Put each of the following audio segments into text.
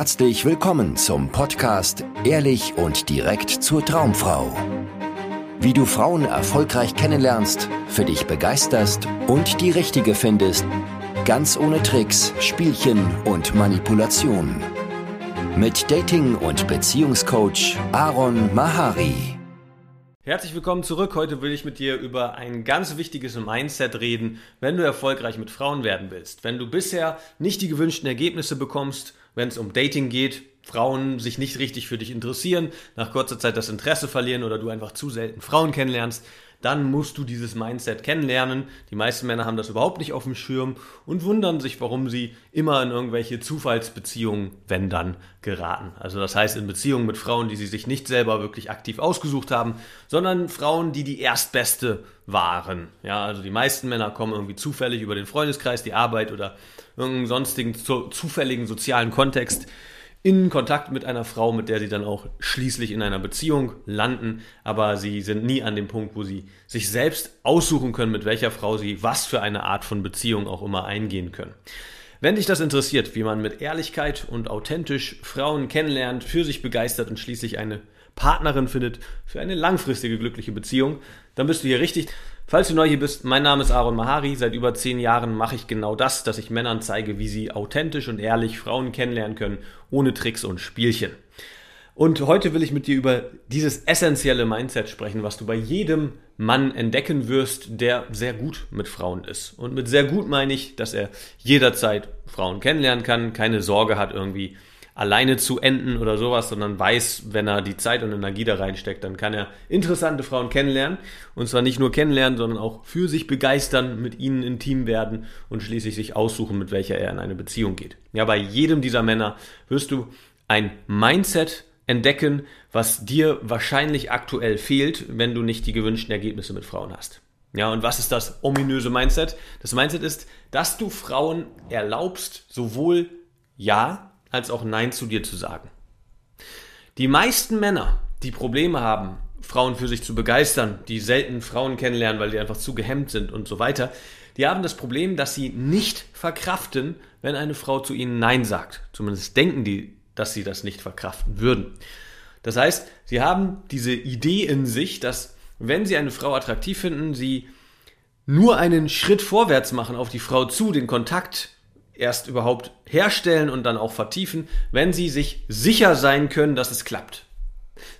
herzlich willkommen zum Podcast Ehrlich und direkt zur Traumfrau. Wie du Frauen erfolgreich kennenlernst, für dich begeisterst und die richtige findest, ganz ohne Tricks, Spielchen und Manipulation. Mit Dating- und Beziehungscoach Aaron Mahari. Herzlich willkommen zurück. Heute will ich mit dir über ein ganz wichtiges Mindset reden, wenn du erfolgreich mit Frauen werden willst. Wenn du bisher nicht die gewünschten Ergebnisse bekommst, wenn es um Dating geht, Frauen sich nicht richtig für dich interessieren, nach kurzer Zeit das Interesse verlieren oder du einfach zu selten Frauen kennenlernst, dann musst du dieses Mindset kennenlernen. Die meisten Männer haben das überhaupt nicht auf dem Schirm und wundern sich, warum sie immer in irgendwelche Zufallsbeziehungen, wenn dann, geraten. Also das heißt in Beziehungen mit Frauen, die sie sich nicht selber wirklich aktiv ausgesucht haben, sondern Frauen, die die erstbeste waren. Ja, also die meisten Männer kommen irgendwie zufällig über den Freundeskreis, die Arbeit oder irgendeinen sonstigen zufälligen sozialen Kontext in Kontakt mit einer Frau, mit der sie dann auch schließlich in einer Beziehung landen, aber sie sind nie an dem Punkt, wo sie sich selbst aussuchen können, mit welcher Frau sie was für eine Art von Beziehung auch immer eingehen können. Wenn dich das interessiert, wie man mit Ehrlichkeit und authentisch Frauen kennenlernt, für sich begeistert und schließlich eine Partnerin findet für eine langfristige glückliche Beziehung, dann bist du hier richtig. Falls du neu hier bist, mein Name ist Aaron Mahari. Seit über zehn Jahren mache ich genau das, dass ich Männern zeige, wie sie authentisch und ehrlich Frauen kennenlernen können, ohne Tricks und Spielchen. Und heute will ich mit dir über dieses essentielle Mindset sprechen, was du bei jedem Mann entdecken wirst, der sehr gut mit Frauen ist. Und mit sehr gut meine ich, dass er jederzeit Frauen kennenlernen kann, keine Sorge hat irgendwie alleine zu enden oder sowas, sondern weiß, wenn er die Zeit und Energie da reinsteckt, dann kann er interessante Frauen kennenlernen. Und zwar nicht nur kennenlernen, sondern auch für sich begeistern, mit ihnen intim werden und schließlich sich aussuchen, mit welcher er in eine Beziehung geht. Ja, bei jedem dieser Männer wirst du ein Mindset entdecken, was dir wahrscheinlich aktuell fehlt, wenn du nicht die gewünschten Ergebnisse mit Frauen hast. Ja, und was ist das ominöse Mindset? Das Mindset ist, dass du Frauen erlaubst, sowohl Ja als auch Nein zu dir zu sagen. Die meisten Männer, die Probleme haben, Frauen für sich zu begeistern, die selten Frauen kennenlernen, weil die einfach zu gehemmt sind und so weiter, die haben das Problem, dass sie nicht verkraften, wenn eine Frau zu ihnen Nein sagt. Zumindest denken die, dass sie das nicht verkraften würden. Das heißt, sie haben diese Idee in sich, dass wenn sie eine Frau attraktiv finden, sie nur einen Schritt vorwärts machen auf die Frau zu, den Kontakt erst überhaupt herstellen und dann auch vertiefen, wenn sie sich sicher sein können, dass es klappt.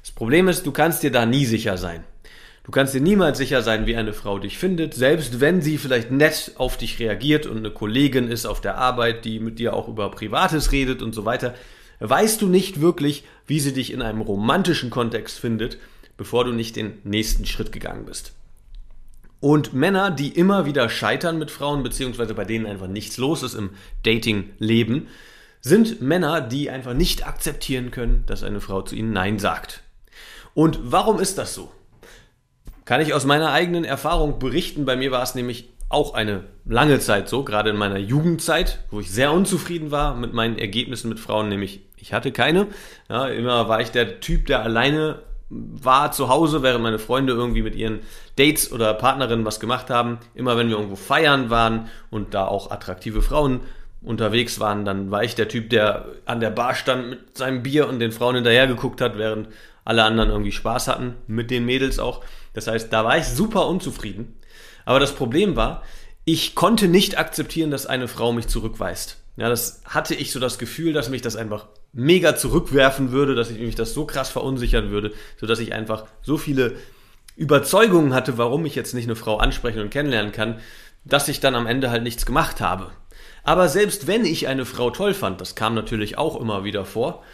Das Problem ist, du kannst dir da nie sicher sein. Du kannst dir niemals sicher sein, wie eine Frau dich findet, selbst wenn sie vielleicht nett auf dich reagiert und eine Kollegin ist auf der Arbeit, die mit dir auch über Privates redet und so weiter, weißt du nicht wirklich, wie sie dich in einem romantischen Kontext findet, bevor du nicht den nächsten Schritt gegangen bist. Und Männer, die immer wieder scheitern mit Frauen, beziehungsweise bei denen einfach nichts los ist im Dating-Leben, sind Männer, die einfach nicht akzeptieren können, dass eine Frau zu ihnen Nein sagt. Und warum ist das so? Kann ich aus meiner eigenen Erfahrung berichten. Bei mir war es nämlich auch eine lange Zeit so, gerade in meiner Jugendzeit, wo ich sehr unzufrieden war mit meinen Ergebnissen mit Frauen, nämlich ich hatte keine. Ja, immer war ich der Typ, der alleine war zu Hause, während meine Freunde irgendwie mit ihren Dates oder Partnerinnen was gemacht haben. Immer wenn wir irgendwo feiern waren und da auch attraktive Frauen unterwegs waren, dann war ich der Typ, der an der Bar stand mit seinem Bier und den Frauen hinterher geguckt hat, während alle anderen irgendwie Spaß hatten, mit den Mädels auch. Das heißt, da war ich super unzufrieden. Aber das Problem war, ich konnte nicht akzeptieren, dass eine Frau mich zurückweist. Ja, das hatte ich so das Gefühl, dass mich das einfach mega zurückwerfen würde, dass ich mich das so krass verunsichern würde, so dass ich einfach so viele Überzeugungen hatte, warum ich jetzt nicht eine Frau ansprechen und kennenlernen kann, dass ich dann am Ende halt nichts gemacht habe. Aber selbst wenn ich eine Frau toll fand, das kam natürlich auch immer wieder vor,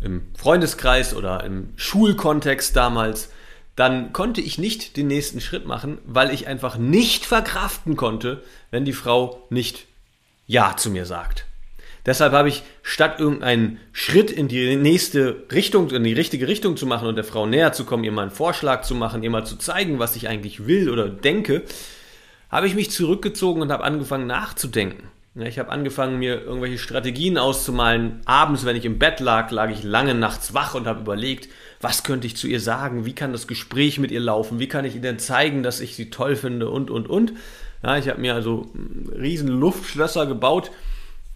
im Freundeskreis oder im Schulkontext damals, dann konnte ich nicht den nächsten Schritt machen, weil ich einfach nicht verkraften konnte, wenn die Frau nicht Ja zu mir sagt. Deshalb habe ich statt irgendeinen Schritt in die nächste Richtung, in die richtige Richtung zu machen und der Frau näher zu kommen, ihr mal einen Vorschlag zu machen, ihr mal zu zeigen, was ich eigentlich will oder denke, habe ich mich zurückgezogen und habe angefangen nachzudenken. Ich habe angefangen, mir irgendwelche Strategien auszumalen. Abends, wenn ich im Bett lag, lag ich lange nachts wach und habe überlegt, was könnte ich zu ihr sagen? Wie kann das Gespräch mit ihr laufen? Wie kann ich ihr denn zeigen, dass ich sie toll finde? Und, und, und. Ja, ich habe mir also riesen Luftschlösser gebaut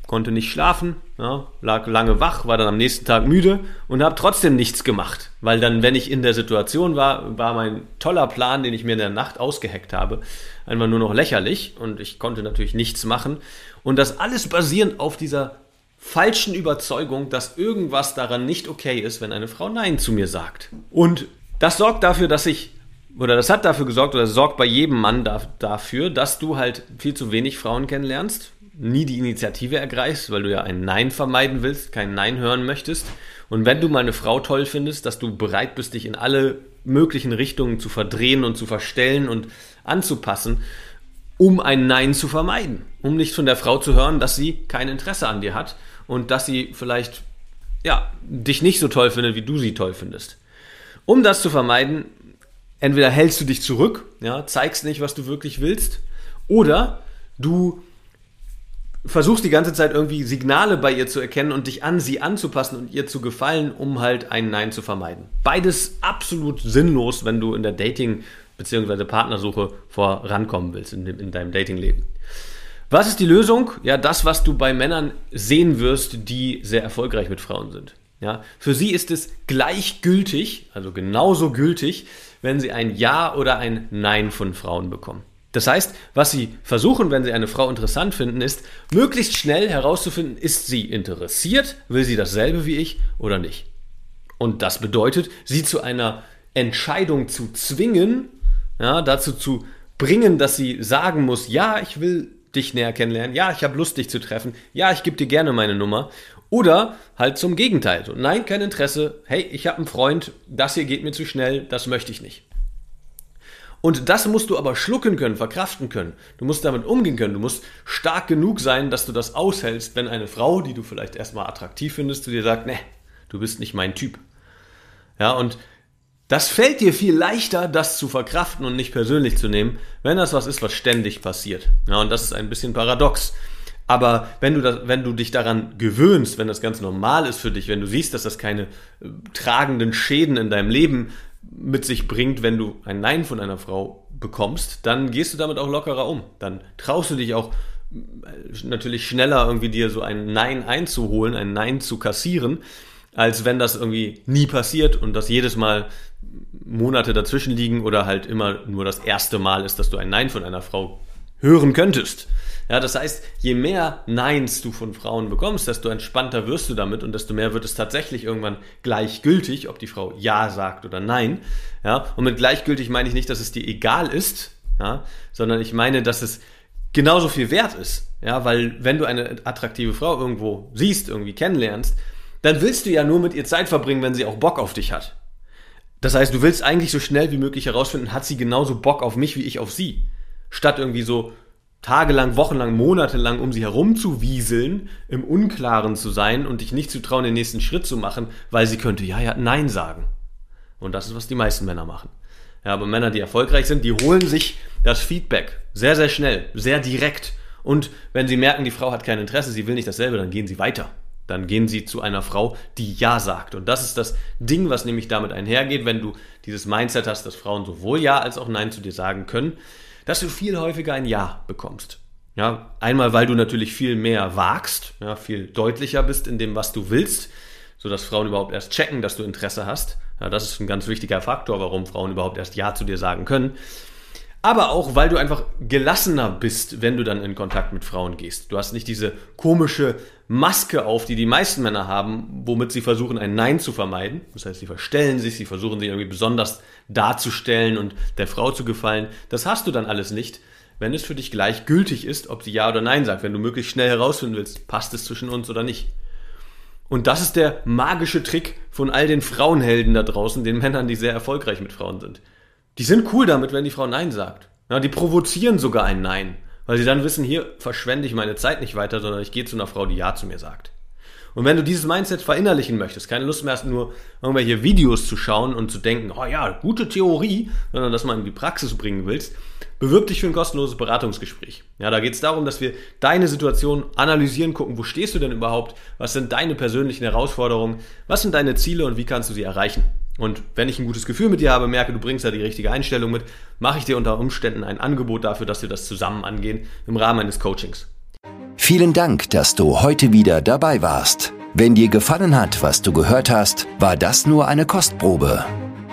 konnte nicht schlafen, ja, lag lange wach, war dann am nächsten Tag müde und habe trotzdem nichts gemacht, weil dann, wenn ich in der Situation war, war mein toller Plan, den ich mir in der Nacht ausgeheckt habe, einfach nur noch lächerlich und ich konnte natürlich nichts machen und das alles basierend auf dieser falschen Überzeugung, dass irgendwas daran nicht okay ist, wenn eine Frau Nein zu mir sagt. Und das sorgt dafür, dass ich oder das hat dafür gesorgt oder sorgt bei jedem Mann da, dafür, dass du halt viel zu wenig Frauen kennenlernst, nie die Initiative ergreifst, weil du ja ein Nein vermeiden willst, kein Nein hören möchtest. Und wenn du mal eine Frau toll findest, dass du bereit bist, dich in alle möglichen Richtungen zu verdrehen und zu verstellen und anzupassen, um ein Nein zu vermeiden. Um nicht von der Frau zu hören, dass sie kein Interesse an dir hat und dass sie vielleicht ja, dich nicht so toll findet, wie du sie toll findest. Um das zu vermeiden, entweder hältst du dich zurück, ja, zeigst nicht, was du wirklich willst, oder du versuchst die ganze Zeit irgendwie Signale bei ihr zu erkennen und dich an sie anzupassen und ihr zu gefallen, um halt ein Nein zu vermeiden. Beides absolut sinnlos, wenn du in der Dating- bzw. Partnersuche vorankommen willst in, in deinem Datingleben. Was ist die Lösung? Ja, das, was du bei Männern sehen wirst, die sehr erfolgreich mit Frauen sind. Ja, für sie ist es gleichgültig, also genauso gültig, wenn sie ein Ja oder ein Nein von Frauen bekommen. Das heißt, was sie versuchen, wenn sie eine Frau interessant finden, ist, möglichst schnell herauszufinden, ist sie interessiert, will sie dasselbe wie ich oder nicht. Und das bedeutet, sie zu einer Entscheidung zu zwingen, ja, dazu zu bringen, dass sie sagen muss, ja, ich will dich näher kennenlernen, ja, ich habe Lust, dich zu treffen, ja, ich gebe dir gerne meine Nummer. Oder halt zum Gegenteil. So, nein, kein Interesse, hey, ich habe einen Freund, das hier geht mir zu schnell, das möchte ich nicht. Und das musst du aber schlucken können, verkraften können. Du musst damit umgehen können. Du musst stark genug sein, dass du das aushältst, wenn eine Frau, die du vielleicht erstmal attraktiv findest, zu dir sagt, ne, du bist nicht mein Typ. Ja, und das fällt dir viel leichter, das zu verkraften und nicht persönlich zu nehmen, wenn das was ist, was ständig passiert. Ja, und das ist ein bisschen paradox. Aber wenn du, das, wenn du dich daran gewöhnst, wenn das ganz normal ist für dich, wenn du siehst, dass das keine äh, tragenden Schäden in deinem Leben mit sich bringt, wenn du ein Nein von einer Frau bekommst, dann gehst du damit auch lockerer um. Dann traust du dich auch äh, natürlich schneller irgendwie dir so ein Nein einzuholen, ein Nein zu kassieren, als wenn das irgendwie nie passiert und das jedes Mal Monate dazwischen liegen oder halt immer nur das erste Mal ist, dass du ein Nein von einer Frau hören könntest. Ja, das heißt, je mehr Neins du von Frauen bekommst, desto entspannter wirst du damit und desto mehr wird es tatsächlich irgendwann gleichgültig, ob die Frau Ja sagt oder Nein. Ja, und mit gleichgültig meine ich nicht, dass es dir egal ist, ja, sondern ich meine, dass es genauso viel wert ist. Ja, weil wenn du eine attraktive Frau irgendwo siehst, irgendwie kennenlernst, dann willst du ja nur mit ihr Zeit verbringen, wenn sie auch Bock auf dich hat. Das heißt, du willst eigentlich so schnell wie möglich herausfinden, hat sie genauso Bock auf mich wie ich auf sie. Statt irgendwie so tagelang, wochenlang, monatelang um sie herumzuwieseln, im Unklaren zu sein und dich nicht zu trauen, den nächsten Schritt zu machen, weil sie könnte ja, ja, nein sagen. Und das ist, was die meisten Männer machen. Ja, aber Männer, die erfolgreich sind, die holen sich das Feedback sehr, sehr schnell, sehr direkt. Und wenn sie merken, die Frau hat kein Interesse, sie will nicht dasselbe, dann gehen sie weiter. Dann gehen sie zu einer Frau, die Ja sagt. Und das ist das Ding, was nämlich damit einhergeht, wenn du dieses Mindset hast, dass Frauen sowohl Ja als auch Nein zu dir sagen können dass du viel häufiger ein Ja bekommst. Ja, einmal, weil du natürlich viel mehr wagst, ja, viel deutlicher bist in dem, was du willst, sodass Frauen überhaupt erst checken, dass du Interesse hast. Ja, das ist ein ganz wichtiger Faktor, warum Frauen überhaupt erst Ja zu dir sagen können aber auch, weil du einfach gelassener bist, wenn du dann in Kontakt mit Frauen gehst. Du hast nicht diese komische Maske auf, die die meisten Männer haben, womit sie versuchen, ein Nein zu vermeiden. Das heißt, sie verstellen sich, sie versuchen sich irgendwie besonders darzustellen und der Frau zu gefallen. Das hast du dann alles nicht, wenn es für dich gleichgültig ist, ob sie Ja oder Nein sagt, wenn du möglichst schnell herausfinden willst, passt es zwischen uns oder nicht. Und das ist der magische Trick von all den Frauenhelden da draußen, den Männern, die sehr erfolgreich mit Frauen sind. Die sind cool damit, wenn die Frau Nein sagt. Ja, die provozieren sogar ein Nein, weil sie dann wissen, hier verschwende ich meine Zeit nicht weiter, sondern ich gehe zu einer Frau, die Ja zu mir sagt. Und wenn du dieses Mindset verinnerlichen möchtest, keine Lust mehr hast, nur irgendwelche Videos zu schauen und zu denken, oh ja, gute Theorie, sondern das mal in die Praxis bringen willst, bewirb dich für ein kostenloses Beratungsgespräch. Ja, da geht es darum, dass wir deine Situation analysieren, gucken, wo stehst du denn überhaupt, was sind deine persönlichen Herausforderungen, was sind deine Ziele und wie kannst du sie erreichen. Und wenn ich ein gutes Gefühl mit dir habe, merke, du bringst da die richtige Einstellung mit, mache ich dir unter Umständen ein Angebot dafür, dass wir das zusammen angehen im Rahmen eines Coachings. Vielen Dank, dass du heute wieder dabei warst. Wenn dir gefallen hat, was du gehört hast, war das nur eine Kostprobe.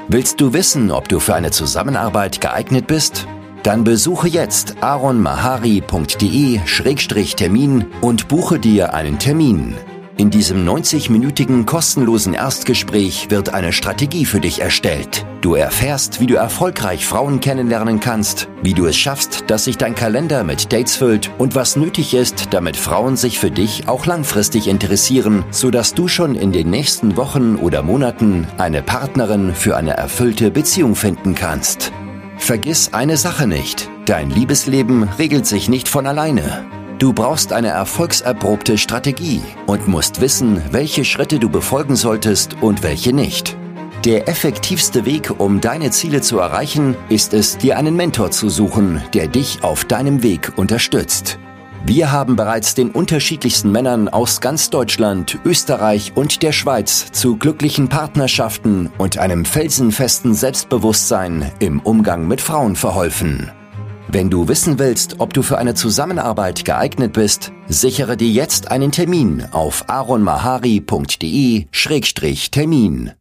Willst du wissen, ob du für eine Zusammenarbeit geeignet bist? Dann besuche jetzt aronmahari.de-termin und buche dir einen Termin. In diesem 90-minütigen kostenlosen Erstgespräch wird eine Strategie für dich erstellt. Du erfährst, wie du erfolgreich Frauen kennenlernen kannst, wie du es schaffst, dass sich dein Kalender mit Dates füllt und was nötig ist, damit Frauen sich für dich auch langfristig interessieren, sodass du schon in den nächsten Wochen oder Monaten eine Partnerin für eine erfüllte Beziehung finden kannst. Vergiss eine Sache nicht. Dein Liebesleben regelt sich nicht von alleine. Du brauchst eine erfolgserprobte Strategie und musst wissen, welche Schritte du befolgen solltest und welche nicht. Der effektivste Weg, um deine Ziele zu erreichen, ist es, dir einen Mentor zu suchen, der dich auf deinem Weg unterstützt. Wir haben bereits den unterschiedlichsten Männern aus ganz Deutschland, Österreich und der Schweiz zu glücklichen Partnerschaften und einem felsenfesten Selbstbewusstsein im Umgang mit Frauen verholfen. Wenn du wissen willst, ob du für eine Zusammenarbeit geeignet bist, sichere dir jetzt einen Termin auf aronmahari.de-termin.